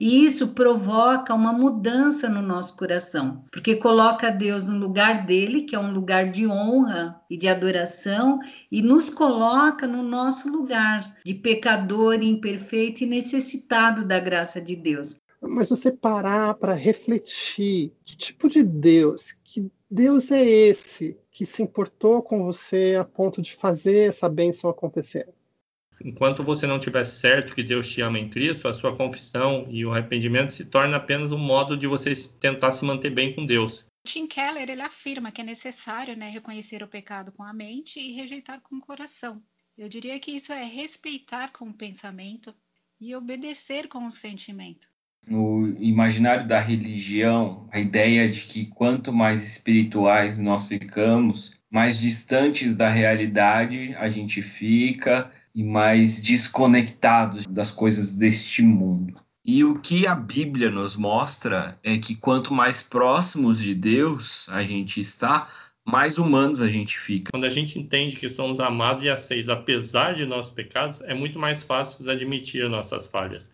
E isso provoca uma mudança no nosso coração, porque coloca Deus no lugar dele, que é um lugar de honra e de adoração, e nos coloca no nosso lugar de pecador, imperfeito e necessitado da graça de Deus. Mas você parar para refletir, que tipo de Deus, que Deus é esse que se importou com você a ponto de fazer essa bênção acontecer? Enquanto você não tiver certo que Deus te ama em Cristo, a sua confissão e o arrependimento se torna apenas um modo de você tentar se manter bem com Deus. Tim Keller ele afirma que é necessário né, reconhecer o pecado com a mente e rejeitar com o coração. Eu diria que isso é respeitar com o pensamento e obedecer com o sentimento. No imaginário da religião, a ideia de que quanto mais espirituais nós ficamos, mais distantes da realidade a gente fica e mais desconectados das coisas deste mundo. E o que a Bíblia nos mostra é que quanto mais próximos de Deus a gente está, mais humanos a gente fica. Quando a gente entende que somos amados e aceitos apesar de nossos pecados, é muito mais fácil admitir nossas falhas.